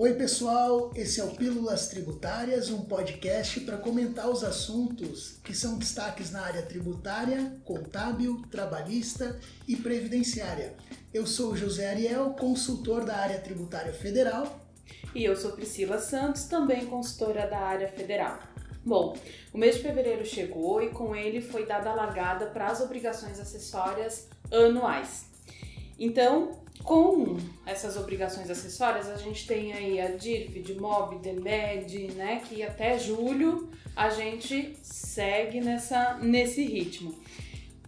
Oi, pessoal, esse é o Pílulas Tributárias, um podcast para comentar os assuntos que são destaques na área tributária, contábil, trabalhista e previdenciária. Eu sou José Ariel, consultor da área tributária federal. E eu sou Priscila Santos, também consultora da área federal. Bom, o mês de fevereiro chegou e com ele foi dada a largada para as obrigações acessórias anuais. Então, com essas obrigações acessórias, a gente tem aí a DIRF, DMOB, DEMED, né, que até julho a gente segue nessa, nesse ritmo.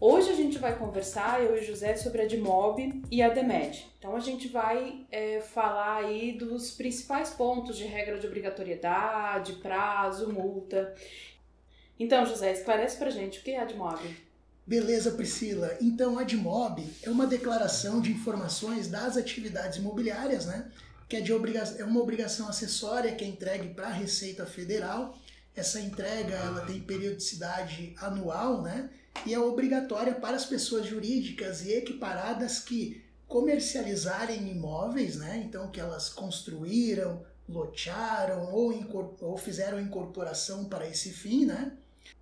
Hoje a gente vai conversar, eu e José, sobre a DMOB e a DEMED. Então a gente vai é, falar aí dos principais pontos de regra de obrigatoriedade, prazo, multa. Então, José, esclarece pra gente o que é a DMOB. Beleza, Priscila. Então, a DMOB é uma declaração de informações das atividades imobiliárias, né? Que é, de obriga é uma obrigação acessória que é entregue para a Receita Federal. Essa entrega ela tem periodicidade anual, né? E é obrigatória para as pessoas jurídicas e equiparadas que comercializarem imóveis, né? Então, que elas construíram, lotearam ou, ou fizeram incorporação para esse fim, né?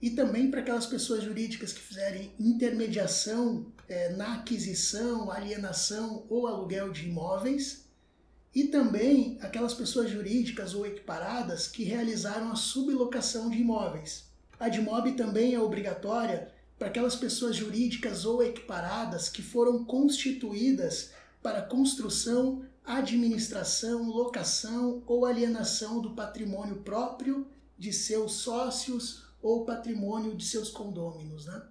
E também para aquelas pessoas jurídicas que fizerem intermediação é, na aquisição, alienação ou aluguel de imóveis, e também aquelas pessoas jurídicas ou equiparadas que realizaram a sublocação de imóveis. A DMOB também é obrigatória para aquelas pessoas jurídicas ou equiparadas que foram constituídas para construção, administração, locação ou alienação do patrimônio próprio de seus sócios ou patrimônio de seus condôminos, né?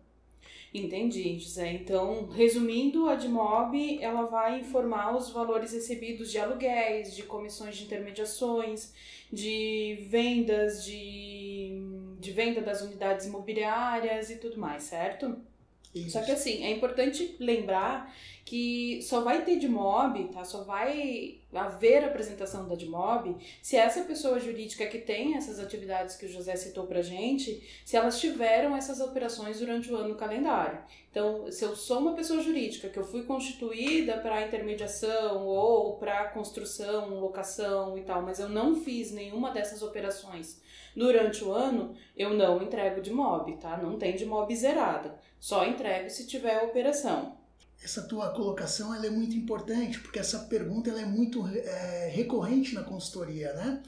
Entendi, José. Então, resumindo, a DMOB ela vai informar os valores recebidos de aluguéis, de comissões de intermediações, de vendas, de, de venda das unidades imobiliárias e tudo mais, certo? Isso. Só que assim, é importante lembrar que só vai ter de mob, tá? Só vai haver apresentação da DMOB se essa pessoa jurídica que tem essas atividades que o José citou pra gente, se elas tiveram essas operações durante o ano calendário. Então, se eu sou uma pessoa jurídica que eu fui constituída para intermediação ou para construção, locação e tal, mas eu não fiz nenhuma dessas operações durante o ano, eu não entrego de mob, tá? Não tem de mob zerada. Só entrego se tiver operação essa tua colocação ela é muito importante, porque essa pergunta ela é muito é, recorrente na consultoria, né?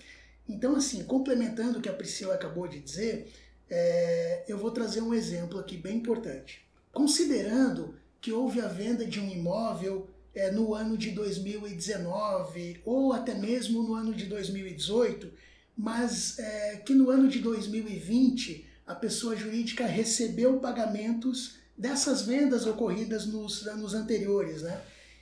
Então, assim, complementando o que a Priscila acabou de dizer, é, eu vou trazer um exemplo aqui bem importante. Considerando que houve a venda de um imóvel é, no ano de 2019 ou até mesmo no ano de 2018, mas é, que no ano de 2020 a pessoa jurídica recebeu pagamentos dessas vendas ocorridas nos anos anteriores, né?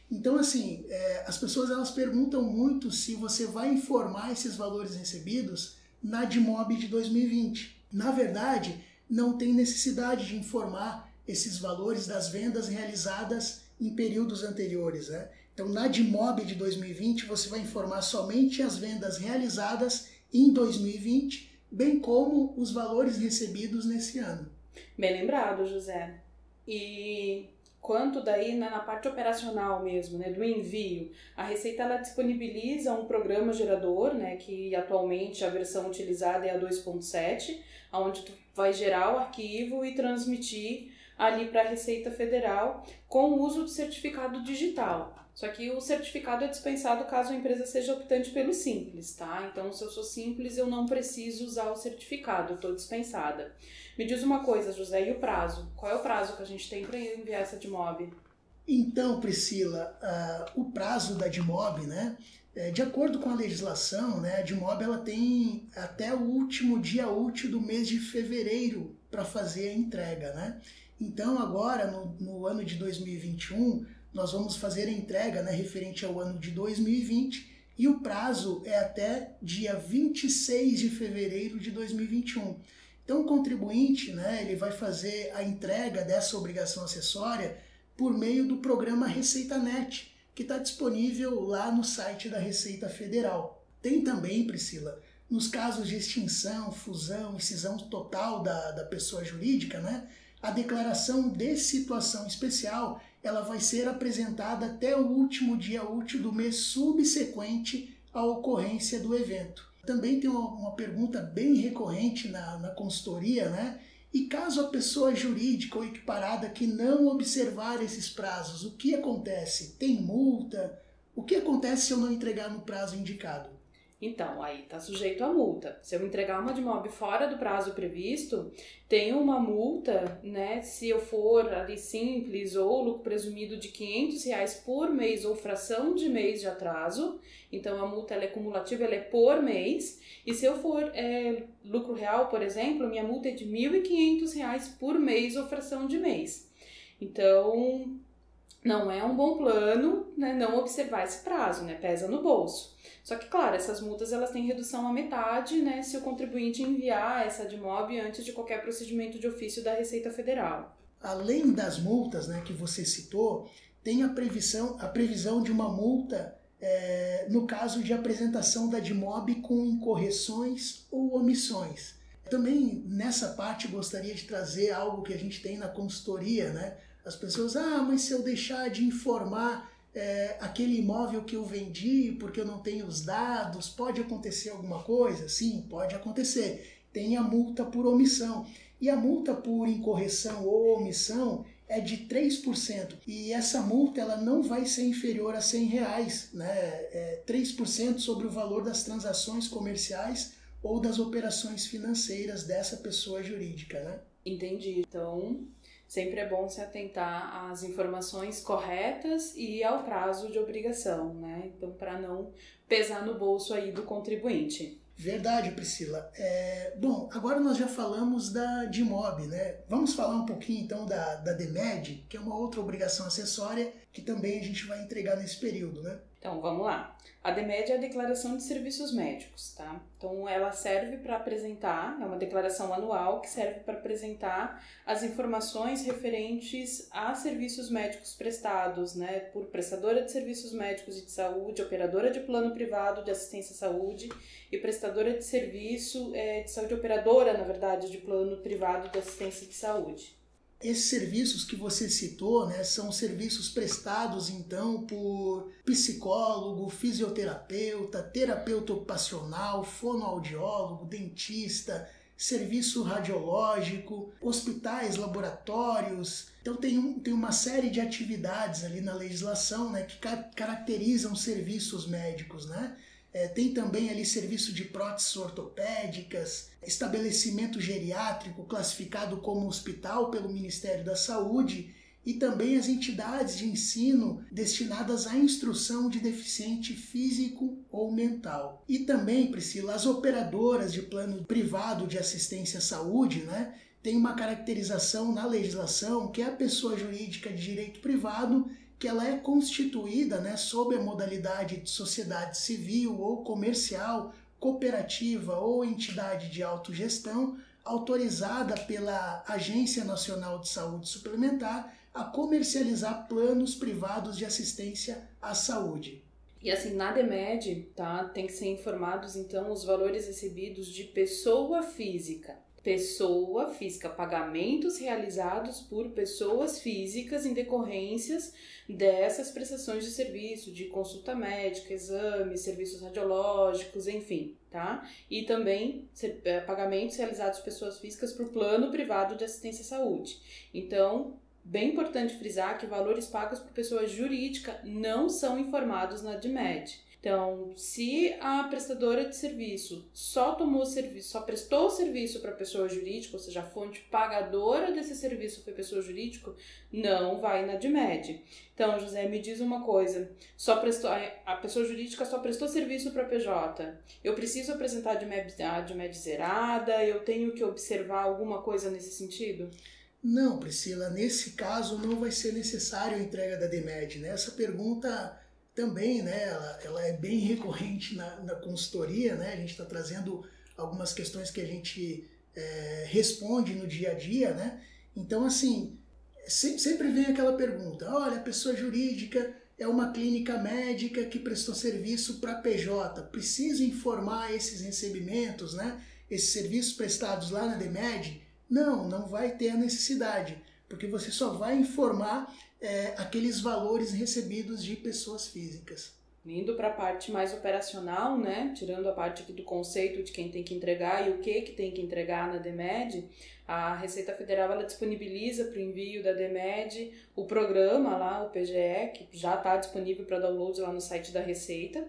Então, assim, é, as pessoas elas perguntam muito se você vai informar esses valores recebidos na DMOB de 2020. Na verdade, não tem necessidade de informar esses valores das vendas realizadas em períodos anteriores, né? Então, na DMOB de 2020, você vai informar somente as vendas realizadas em 2020, bem como os valores recebidos nesse ano. Bem lembrado, José. E quanto daí na, parte operacional mesmo, né, do envio, a Receita ela disponibiliza um programa gerador, né, que atualmente a versão utilizada é a 2.7, onde tu vai gerar o arquivo e transmitir ali para a Receita Federal com o uso do certificado digital. Só que o certificado é dispensado caso a empresa seja optante pelo simples, tá? Então, se eu sou simples, eu não preciso usar o certificado, estou dispensada. Me diz uma coisa, José, e o prazo? Qual é o prazo que a gente tem para enviar essa DMOB? Então, Priscila, uh, o prazo da DMOB, né? É, de acordo com a legislação, né, a DMOB ela tem até o último dia útil do mês de fevereiro para fazer a entrega, né? Então, agora, no, no ano de 2021, nós vamos fazer a entrega né, referente ao ano de 2020 e o prazo é até dia 26 de fevereiro de 2021. Então, o contribuinte né, ele vai fazer a entrega dessa obrigação acessória por meio do programa Receita Net, que está disponível lá no site da Receita Federal. Tem também, Priscila, nos casos de extinção, fusão e cisão total da, da pessoa jurídica, né, a declaração de situação especial ela vai ser apresentada até o último dia útil do mês subsequente a ocorrência do evento. Também tem uma, uma pergunta bem recorrente na, na consultoria, né? E caso a pessoa jurídica ou equiparada que não observar esses prazos, o que acontece? Tem multa? O que acontece se eu não entregar no prazo indicado? Então, aí está sujeito a multa. Se eu entregar uma de mob fora do prazo previsto, tem uma multa, né? Se eu for ali simples ou lucro presumido de 500 reais por mês ou fração de mês de atraso. Então, a multa ela é cumulativa, ela é por mês. E se eu for é, lucro real, por exemplo, minha multa é de 1.500 reais por mês ou fração de mês. Então, não é um bom plano, né? Não observar esse prazo, né? Pesa no bolso. Só que, claro, essas multas elas têm redução à metade, né, se o contribuinte enviar essa DMOB antes de qualquer procedimento de ofício da Receita Federal. Além das multas, né, que você citou, tem a previsão, a previsão de uma multa é, no caso de apresentação da DMOB com incorreções ou omissões. Também nessa parte gostaria de trazer algo que a gente tem na consultoria, né? As pessoas, ah, mas se eu deixar de informar é, aquele imóvel que eu vendi porque eu não tenho os dados, pode acontecer alguma coisa? Sim, pode acontecer. Tem a multa por omissão. E a multa por incorreção ou omissão é de 3%. E essa multa ela não vai ser inferior a 100 reais, né? É 3% sobre o valor das transações comerciais ou das operações financeiras dessa pessoa jurídica, né? Entendi. Então, sempre é bom se atentar às informações corretas e ao prazo de obrigação, né? Então, para não pesar no bolso aí do contribuinte. Verdade, Priscila. É, bom, agora nós já falamos da DIMOB, né? Vamos falar um pouquinho então da, da DEMED, que é uma outra obrigação acessória que também a gente vai entregar nesse período, né? Então, vamos lá. A DEMED é a Declaração de Serviços Médicos, tá? Então, ela serve para apresentar, é uma declaração anual que serve para apresentar as informações referentes a serviços médicos prestados, né, por prestadora de serviços médicos e de saúde, operadora de plano privado de assistência à saúde e prestadora de serviço é, de saúde, operadora, na verdade, de plano privado de assistência de saúde. Esses serviços que você citou, né, são serviços prestados então por psicólogo, fisioterapeuta, terapeuta ocupacional, fonoaudiólogo, dentista, serviço radiológico, hospitais, laboratórios. Então tem, um, tem uma série de atividades ali na legislação né, que ca caracterizam serviços médicos, né? É, tem também ali serviço de próteses ortopédicas, estabelecimento geriátrico classificado como hospital pelo Ministério da Saúde e também as entidades de ensino destinadas à instrução de deficiente físico ou mental. E também, Priscila, as operadoras de plano privado de assistência à saúde, né? Tem uma caracterização na legislação que é a pessoa jurídica de direito privado que ela é constituída né, sob a modalidade de sociedade civil ou comercial, cooperativa ou entidade de autogestão, autorizada pela Agência Nacional de Saúde Suplementar a comercializar planos privados de assistência à saúde. E assim, na DEMED, tá, tem que ser informados então os valores recebidos de pessoa física pessoa física, pagamentos realizados por pessoas físicas em decorrências dessas prestações de serviço, de consulta médica, exames, serviços radiológicos, enfim, tá? E também é, pagamentos realizados por pessoas físicas por plano privado de assistência à saúde. Então, bem importante frisar que valores pagos por pessoa jurídica não são informados na DMED. Então, se a prestadora de serviço só tomou serviço, só prestou serviço para pessoa jurídica, ou seja, a fonte pagadora desse serviço foi pessoa jurídica, não vai na DMED. Então, José, me diz uma coisa: só prestou a pessoa jurídica só prestou serviço para PJ. Eu preciso apresentar a DMED, a DMED zerada? Eu tenho que observar alguma coisa nesse sentido? Não, Priscila, nesse caso não vai ser necessário a entrega da DMED. Né? Essa pergunta também, né, ela, ela é bem recorrente na, na consultoria, né, a gente está trazendo algumas questões que a gente é, responde no dia a dia, né, então assim, sempre, sempre vem aquela pergunta, olha, a pessoa jurídica é uma clínica médica que prestou serviço para PJ, precisa informar esses recebimentos, né, esses serviços prestados lá na DEMED? Não, não vai ter a necessidade, porque você só vai informar é, aqueles valores recebidos de pessoas físicas. Indo para a parte mais operacional, né, tirando a parte aqui do conceito de quem tem que entregar e o que que tem que entregar na DEMED, a Receita Federal ela disponibiliza para o envio da DEMED o programa lá, o PGE, que já está disponível para download lá no site da Receita.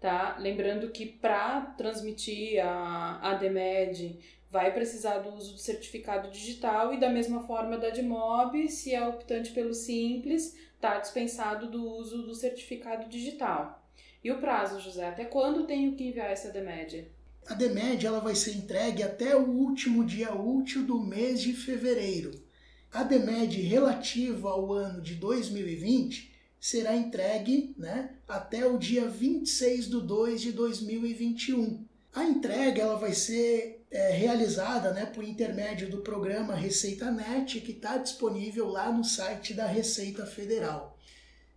Tá? Lembrando que para transmitir a, a DEMED vai precisar do uso do certificado digital e da mesma forma da DMOB, se é optante pelo Simples, está dispensado do uso do certificado digital. E o prazo, José? Até quando tenho que enviar essa DEMED? A DEMED ela vai ser entregue até o último dia útil do mês de fevereiro. A DEMED relativa ao ano de 2020 será entregue né, até o dia 26 de 2 de 2021. A entrega ela vai ser é, realizada né, por intermédio do programa Receita Net, que está disponível lá no site da Receita Federal.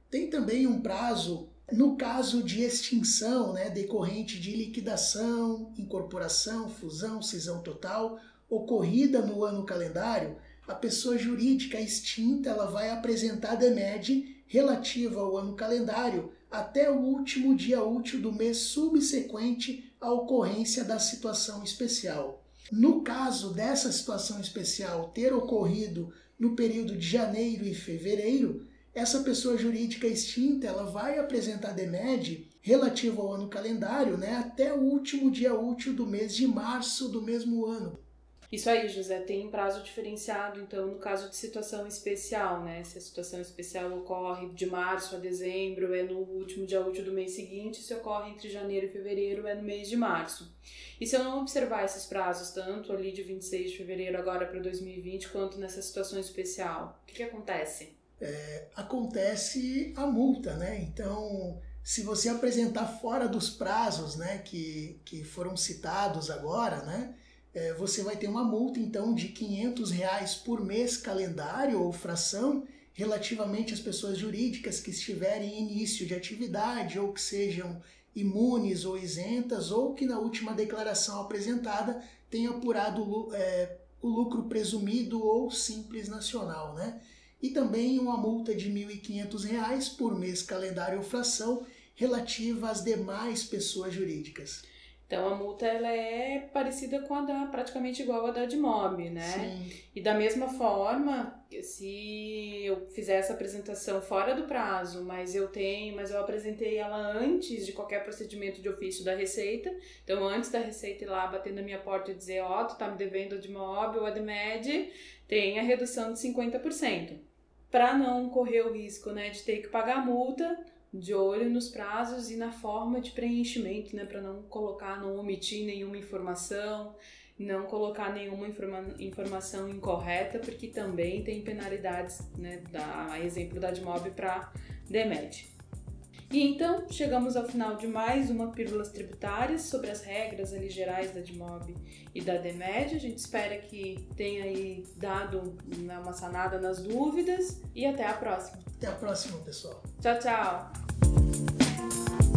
Tem também um prazo no caso de extinção né, decorrente de liquidação, incorporação, fusão, cisão total ocorrida no ano calendário, a pessoa jurídica extinta ela vai apresentar a DEMED relativa ao ano calendário até o último dia útil do mês subsequente à ocorrência da situação especial. No caso dessa situação especial ter ocorrido no período de janeiro e fevereiro, essa pessoa jurídica extinta ela vai apresentar DEMED relativo ao ano calendário né, até o último dia útil do mês de março do mesmo ano. Isso aí, José, tem prazo diferenciado, então, no caso de situação especial, né? Se a situação especial ocorre de março a dezembro, é no último dia útil do mês seguinte, se ocorre entre janeiro e fevereiro, é no mês de março. E se eu não observar esses prazos, tanto ali de 26 de fevereiro agora para 2020, quanto nessa situação especial, o que, que acontece? É, acontece a multa, né? Então, se você apresentar fora dos prazos, né, que, que foram citados agora, né, é, você vai ter uma multa então de 500 reais por mês calendário ou fração relativamente às pessoas jurídicas que estiverem em início de atividade ou que sejam imunes ou isentas ou que na última declaração apresentada tenha apurado é, o lucro presumido ou simples nacional, né? E também uma multa de R$ 1.500 por mês calendário ou fração relativa às demais pessoas jurídicas. Então a multa ela é parecida com a da praticamente igual a da de MOB, né? Sim. E da mesma forma, se eu fizer essa apresentação fora do prazo, mas eu tenho, mas eu apresentei ela antes de qualquer procedimento de ofício da Receita, então antes da Receita ir lá bater na minha porta e dizer, ó, oh, tu tá me devendo a de MOB ou a de MED, tem a redução de 50%. Para não correr o risco, né, de ter que pagar a multa, de olho nos prazos e na forma de preenchimento, né, para não colocar, não omitir nenhuma informação, não colocar nenhuma informa informação incorreta, porque também tem penalidades, né, da exemplo da Admob para DEMED. E então chegamos ao final de mais uma Pílulas Tributárias sobre as regras ali gerais da DMOB e da DEMED. A gente espera que tenha aí dado né, uma sanada nas dúvidas e até a próxima. Até a próxima, pessoal. Tchau, tchau. Bye.